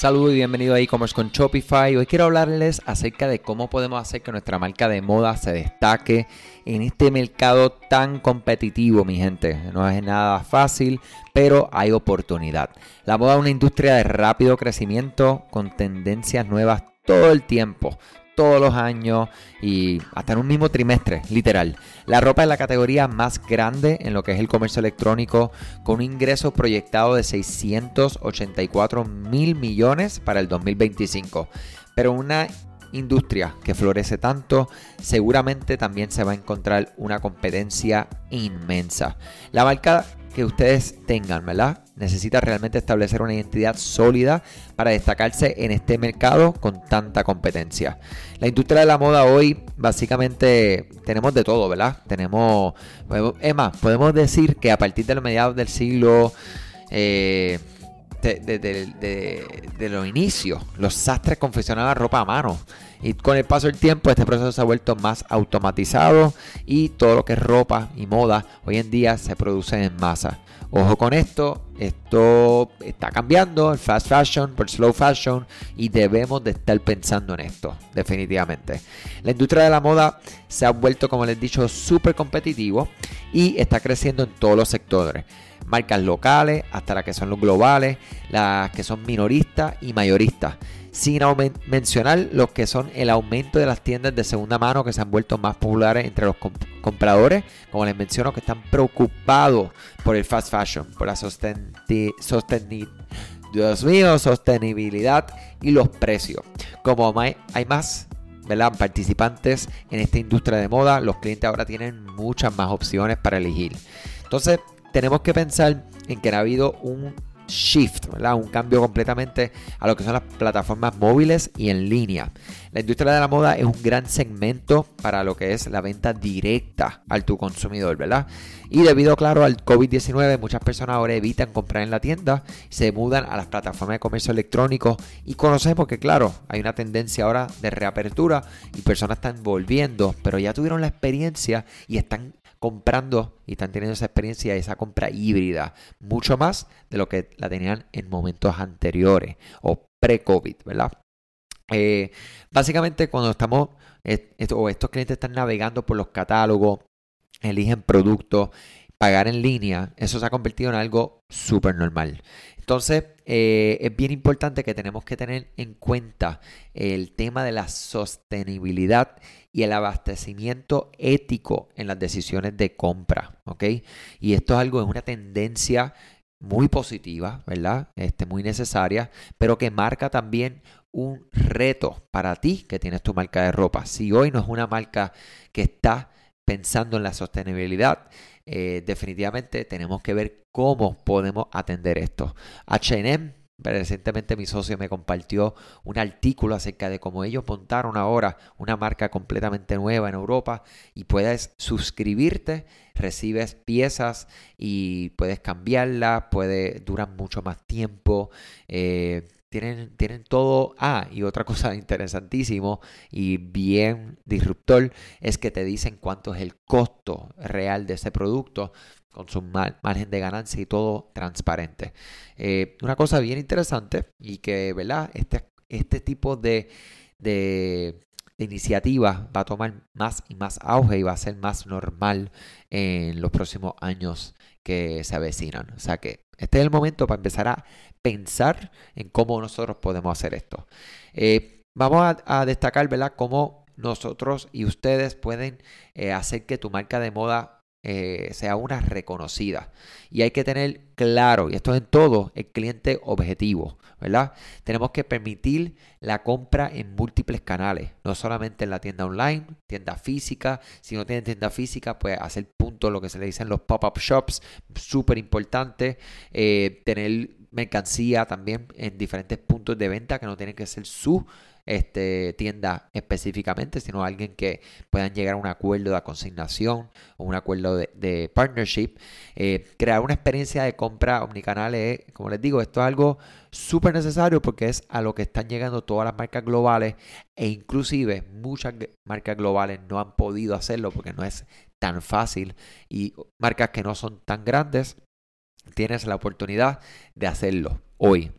Saludos y bienvenido a e-commerce con Shopify. Hoy quiero hablarles acerca de cómo podemos hacer que nuestra marca de moda se destaque en este mercado tan competitivo, mi gente. No es nada fácil, pero hay oportunidad. La moda es una industria de rápido crecimiento con tendencias nuevas todo el tiempo todos los años y hasta en un mismo trimestre, literal. La ropa es la categoría más grande en lo que es el comercio electrónico, con un ingreso proyectado de 684 mil millones para el 2025. Pero una industria que florece tanto, seguramente también se va a encontrar una competencia inmensa. La marca que ustedes tengan, ¿verdad? Necesita realmente establecer una identidad sólida para destacarse en este mercado con tanta competencia. La industria de la moda hoy, básicamente, tenemos de todo, ¿verdad? Tenemos, es podemos decir que a partir de los mediados del siglo... Eh, de, los inicios, los sastres confeccionaban ropa a mano. Y con el paso del tiempo este proceso se ha vuelto más automatizado y todo lo que es ropa y moda hoy en día se produce en masa. Ojo con esto, esto está cambiando, el fast fashion por slow fashion y debemos de estar pensando en esto, definitivamente. La industria de la moda se ha vuelto, como les he dicho, súper competitivo y está creciendo en todos los sectores marcas locales hasta las que son los globales, las que son minoristas y mayoristas. Sin mencionar los que son el aumento de las tiendas de segunda mano que se han vuelto más populares entre los compradores, como les menciono, que están preocupados por el fast fashion, por la Dios mío, sostenibilidad y los precios. Como hay más ¿verdad? participantes en esta industria de moda, los clientes ahora tienen muchas más opciones para elegir. Entonces, tenemos que pensar en que ha habido un shift, ¿verdad? un cambio completamente a lo que son las plataformas móviles y en línea. La industria de la moda es un gran segmento para lo que es la venta directa al tu consumidor, ¿verdad? Y debido, claro, al COVID-19, muchas personas ahora evitan comprar en la tienda, se mudan a las plataformas de comercio electrónico y conocemos que, claro, hay una tendencia ahora de reapertura y personas están volviendo, pero ya tuvieron la experiencia y están comprando y están teniendo esa experiencia, esa compra híbrida, mucho más de lo que la tenían en momentos anteriores o pre-COVID, ¿verdad? Eh, básicamente cuando estamos, o estos clientes están navegando por los catálogos, eligen productos, pagar en línea, eso se ha convertido en algo súper normal. Entonces, eh, es bien importante que tenemos que tener en cuenta el tema de la sostenibilidad y el abastecimiento ético en las decisiones de compra, ¿ok? Y esto es algo, es una tendencia muy positiva, ¿verdad? Este, muy necesaria, pero que marca también un reto para ti que tienes tu marca de ropa. Si hoy no es una marca que está pensando en la sostenibilidad, eh, definitivamente tenemos que ver cómo podemos atender esto. HM, recientemente mi socio me compartió un artículo acerca de cómo ellos montaron ahora una marca completamente nueva en Europa y puedes suscribirte, recibes piezas y puedes cambiarlas, puede, duran mucho más tiempo. Eh, tienen, tienen todo. Ah, y otra cosa interesantísimo y bien disruptor es que te dicen cuánto es el costo real de ese producto con su margen de ganancia y todo transparente. Eh, una cosa bien interesante y que, ¿verdad? Este, este tipo de, de, iniciativa va a tomar más y más auge y va a ser más normal en los próximos años que se avecinan. O sea que este es el momento para empezar a pensar en cómo nosotros podemos hacer esto. Eh, vamos a, destacar, ¿verdad?, cómo nosotros y ustedes pueden eh, hacer que tu marca de moda eh, sea una reconocida. Y hay que tener claro, y esto es en todo, el cliente objetivo, ¿verdad? Tenemos que permitir la compra en múltiples canales, no solamente en la tienda online, tienda física. Si no tienen tienda física, pues hacer lo que se le dicen los pop-up shops, súper importante. Eh, tener mercancía también en diferentes puntos de venta que no tienen que ser su este, tienda específicamente, sino alguien que puedan llegar a un acuerdo de consignación o un acuerdo de, partnership. Eh, crear una experiencia de compra omnicanal es, como les digo, esto es algo súper necesario porque es a lo que están llegando todas las marcas globales e inclusive muchas marcas globales no han podido hacerlo porque no es tan fácil y marcas que no son tan grandes tienes la oportunidad de hacerlo hoy.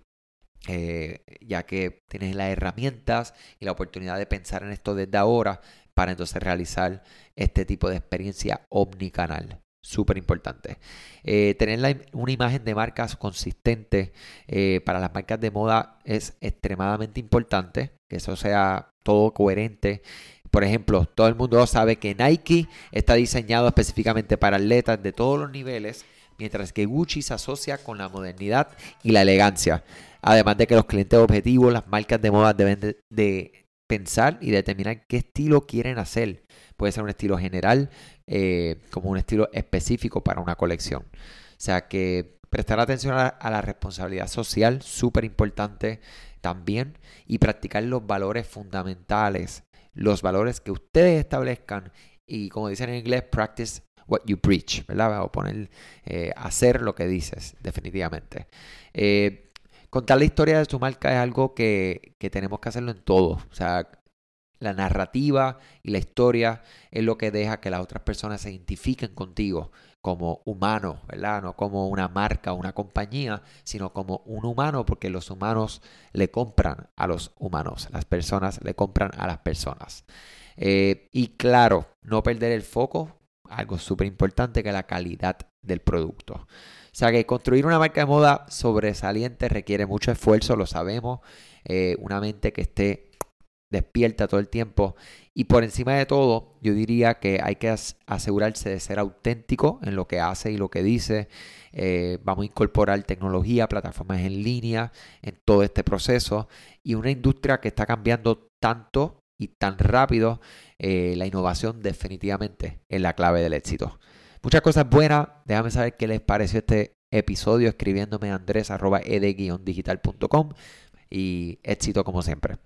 eh, ya que tienes las herramientas y la oportunidad de pensar en esto desde ahora para entonces realizar este tipo de experiencia omnicanal. Súper importante. Eh, tener una imagen de marcas consistente eh, para las marcas de moda es extremadamente importante. Que eso sea todo coherente. Por ejemplo, todo el mundo sabe que Nike está diseñado específicamente para atletas de todos los niveles, mientras que Gucci se asocia con la modernidad y la elegancia. Además de que los clientes objetivos, las marcas de moda deben de pensar y determinar qué estilo quieren hacer. Puede ser un estilo general, eh, como un estilo específico para una colección. O sea que prestar atención a, la responsabilidad social, súper importante también, y practicar los valores fundamentales, los valores que ustedes establezcan y como dicen en inglés, practice what you preach, ¿verdad? O poner, eh, hacer lo que dices, definitivamente. Eh, contar la historia de tu marca es algo que, que tenemos que hacerlo en todo. O sea, la narrativa y la historia es lo que deja que las otras personas se identifiquen contigo como humano, ¿verdad? No como una marca una compañía, sino como un humano, porque los humanos le compran a los humanos, las personas le compran a las personas. Eh, y claro, no perder el foco, algo súper importante que la calidad del producto. O sea que construir una marca de moda sobresaliente requiere mucho esfuerzo, lo sabemos. Eh, una mente que esté despierta todo el tiempo. Y por encima de todo, yo diría que hay que asegurarse de ser auténtico en lo que hace y lo que dice. Eh, vamos a incorporar tecnología, plataformas en línea en todo este proceso. Y una industria que está cambiando tanto y tan rápido, eh, la innovación definitivamente es la clave del éxito. Muchas cosas buenas. Déjame saber qué les pareció este episodio escribiéndome a andres.ed-digital.com y éxito como siempre.